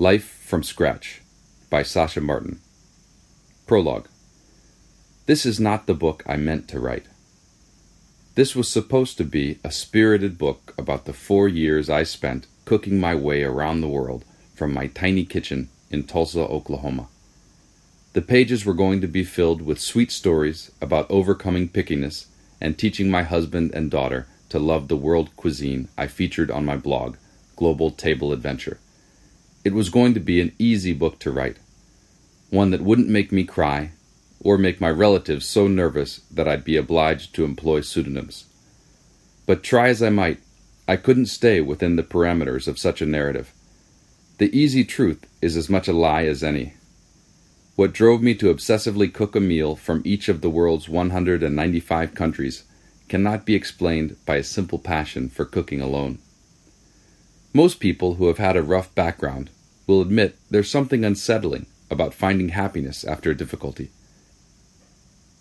Life from Scratch by Sasha Martin. Prologue. This is not the book I meant to write. This was supposed to be a spirited book about the four years I spent cooking my way around the world from my tiny kitchen in Tulsa, Oklahoma. The pages were going to be filled with sweet stories about overcoming pickiness and teaching my husband and daughter to love the world cuisine I featured on my blog, Global Table Adventure. It was going to be an easy book to write, one that wouldn't make me cry or make my relatives so nervous that I'd be obliged to employ pseudonyms. But try as I might, I couldn't stay within the parameters of such a narrative. The easy truth is as much a lie as any. What drove me to obsessively cook a meal from each of the world's 195 countries cannot be explained by a simple passion for cooking alone. Most people who have had a rough background will admit there's something unsettling about finding happiness after a difficulty.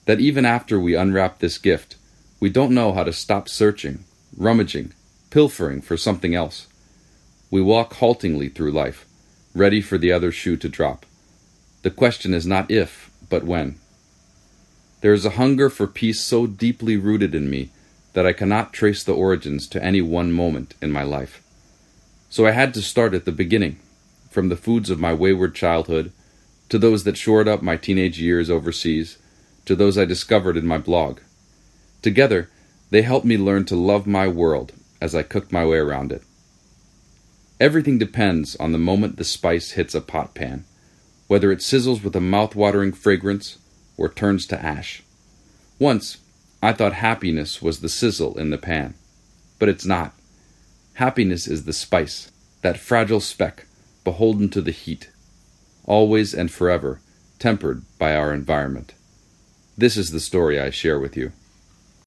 That even after we unwrap this gift, we don't know how to stop searching, rummaging, pilfering for something else. We walk haltingly through life, ready for the other shoe to drop. The question is not if, but when. There is a hunger for peace so deeply rooted in me that I cannot trace the origins to any one moment in my life. So I had to start at the beginning, from the foods of my wayward childhood, to those that shored up my teenage years overseas, to those I discovered in my blog. Together, they helped me learn to love my world as I cooked my way around it. Everything depends on the moment the spice hits a pot pan, whether it sizzles with a mouth-watering fragrance or turns to ash. Once, I thought happiness was the sizzle in the pan, but it's not. Happiness is the spice, that fragile speck, beholden to the heat, always and forever tempered by our environment. This is the story I share with you.